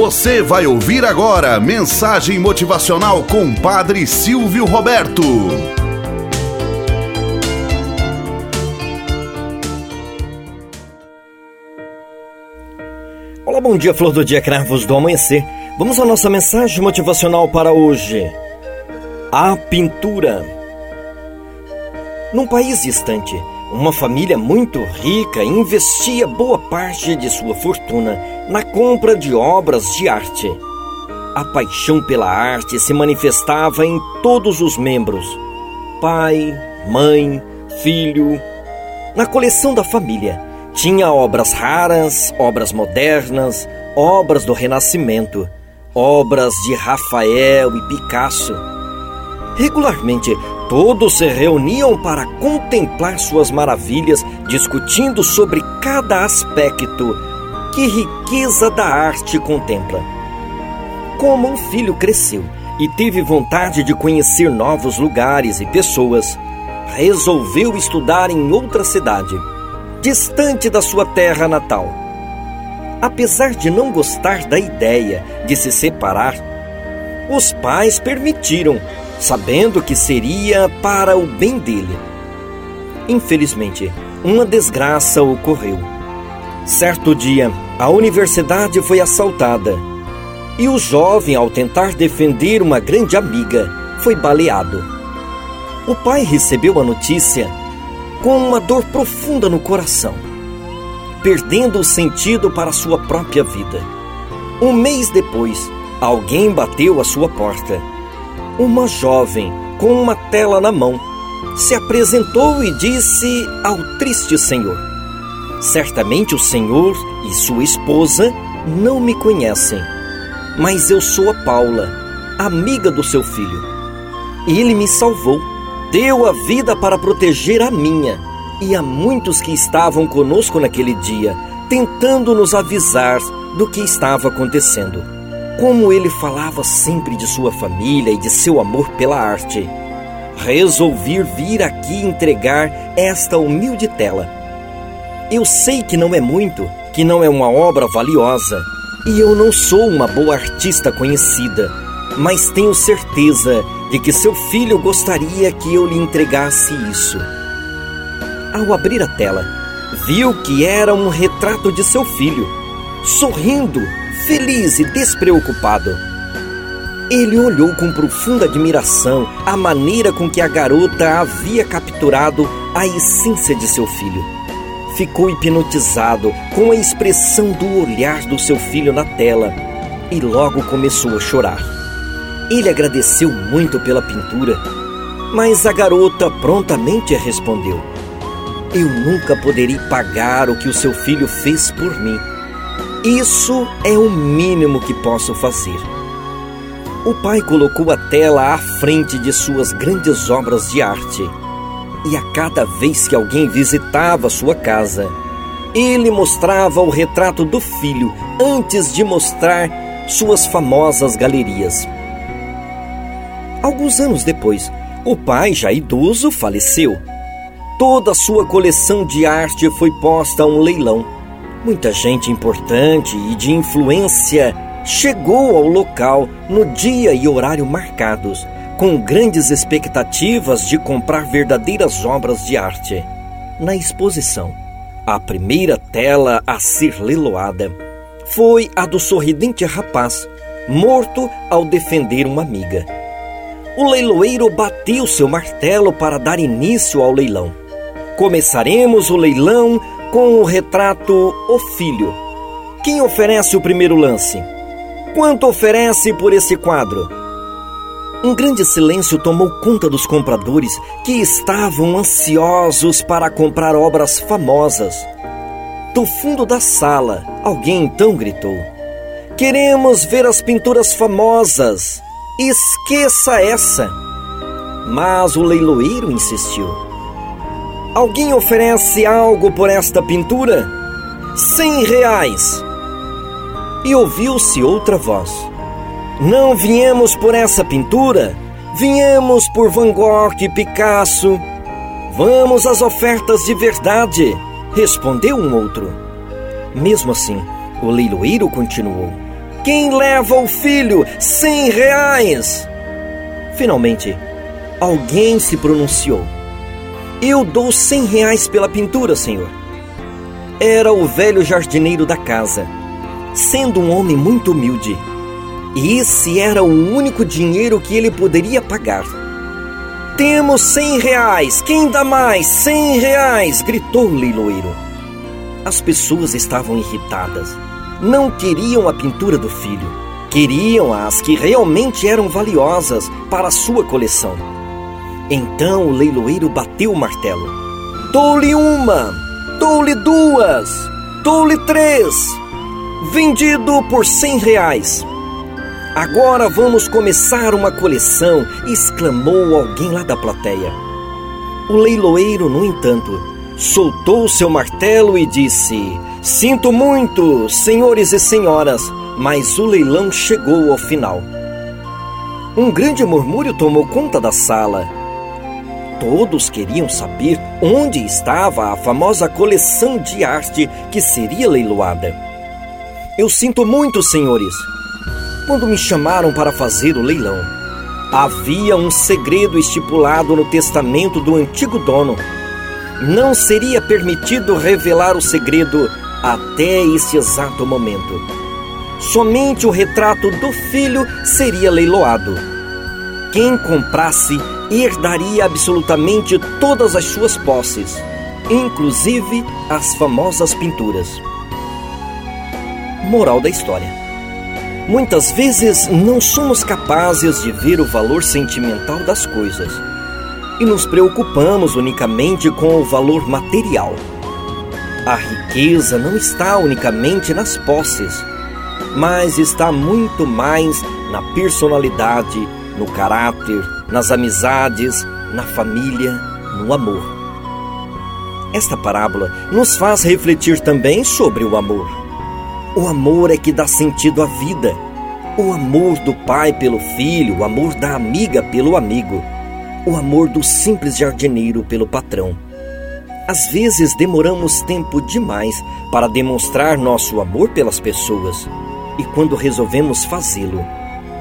Você vai ouvir agora mensagem motivacional com Padre Silvio Roberto. Olá, bom dia, flor do dia, cravos do amanhecer. Vamos à nossa mensagem motivacional para hoje. A pintura. Num país distante, uma família muito rica investia boa parte de sua fortuna na compra de obras de arte. A paixão pela arte se manifestava em todos os membros: pai, mãe, filho. Na coleção da família tinha obras raras, obras modernas, obras do Renascimento, obras de Rafael e Picasso. Regularmente, Todos se reuniam para contemplar suas maravilhas, discutindo sobre cada aspecto. Que riqueza da arte contempla! Como um filho cresceu e teve vontade de conhecer novos lugares e pessoas, resolveu estudar em outra cidade, distante da sua terra natal. Apesar de não gostar da ideia de se separar, os pais permitiram sabendo que seria para o bem dele. Infelizmente, uma desgraça ocorreu. Certo dia, a universidade foi assaltada e o jovem, ao tentar defender uma grande amiga, foi baleado. O pai recebeu a notícia com uma dor profunda no coração, perdendo o sentido para sua própria vida. Um mês depois, alguém bateu à sua porta uma jovem com uma tela na mão se apresentou e disse ao triste senhor: Certamente o senhor e sua esposa não me conhecem, mas eu sou a Paula, amiga do seu filho. Ele me salvou, deu a vida para proteger a minha e a muitos que estavam conosco naquele dia, tentando nos avisar do que estava acontecendo. Como ele falava sempre de sua família e de seu amor pela arte, resolvi vir aqui entregar esta humilde tela. Eu sei que não é muito, que não é uma obra valiosa, e eu não sou uma boa artista conhecida, mas tenho certeza de que seu filho gostaria que eu lhe entregasse isso. Ao abrir a tela, viu que era um retrato de seu filho, sorrindo feliz e despreocupado. Ele olhou com profunda admiração a maneira com que a garota havia capturado a essência de seu filho. Ficou hipnotizado com a expressão do olhar do seu filho na tela e logo começou a chorar. Ele agradeceu muito pela pintura, mas a garota prontamente respondeu: Eu nunca poderei pagar o que o seu filho fez por mim isso é o mínimo que posso fazer. O pai colocou a tela à frente de suas grandes obras de arte. E a cada vez que alguém visitava sua casa, ele mostrava o retrato do filho antes de mostrar suas famosas galerias. Alguns anos depois, o pai, já idoso, faleceu. Toda sua coleção de arte foi posta a um leilão Muita gente importante e de influência chegou ao local no dia e horário marcados, com grandes expectativas de comprar verdadeiras obras de arte. Na exposição, a primeira tela a ser leiloada foi a do sorridente rapaz, morto ao defender uma amiga. O leiloeiro bateu seu martelo para dar início ao leilão. Começaremos o leilão com o retrato O Filho. Quem oferece o primeiro lance? Quanto oferece por esse quadro? Um grande silêncio tomou conta dos compradores que estavam ansiosos para comprar obras famosas. Do fundo da sala, alguém então gritou: Queremos ver as pinturas famosas! Esqueça essa! Mas o leiloeiro insistiu. Alguém oferece algo por esta pintura? Cem reais. E ouviu-se outra voz. Não viemos por essa pintura, viemos por Van Gogh e Picasso. Vamos às ofertas de verdade, respondeu um outro. Mesmo assim, o leiloeiro continuou. Quem leva o filho? Cem reais! Finalmente, alguém se pronunciou. Eu dou cem reais pela pintura, senhor. Era o velho jardineiro da casa, sendo um homem muito humilde. E esse era o único dinheiro que ele poderia pagar. Temos cem reais, quem dá mais? Cem reais! gritou o leiloeiro. As pessoas estavam irritadas. Não queriam a pintura do filho. Queriam as que realmente eram valiosas para sua coleção. Então o leiloeiro bateu o martelo. Dou-lhe uma, dou-lhe duas, dou-lhe três. Vendido por cem reais. Agora vamos começar uma coleção, exclamou alguém lá da plateia. O leiloeiro, no entanto, soltou seu martelo e disse: Sinto muito, senhores e senhoras, mas o leilão chegou ao final. Um grande murmúrio tomou conta da sala. Todos queriam saber onde estava a famosa coleção de arte que seria leiloada. Eu sinto muito, senhores, quando me chamaram para fazer o leilão. Havia um segredo estipulado no testamento do antigo dono. Não seria permitido revelar o segredo até esse exato momento. Somente o retrato do filho seria leiloado. Quem comprasse herdaria absolutamente todas as suas posses, inclusive as famosas pinturas. Moral da história. Muitas vezes não somos capazes de ver o valor sentimental das coisas e nos preocupamos unicamente com o valor material. A riqueza não está unicamente nas posses, mas está muito mais na personalidade, no caráter, nas amizades, na família, no amor. Esta parábola nos faz refletir também sobre o amor. O amor é que dá sentido à vida. O amor do pai pelo filho, o amor da amiga pelo amigo, o amor do simples jardineiro pelo patrão. Às vezes demoramos tempo demais para demonstrar nosso amor pelas pessoas, e quando resolvemos fazê-lo,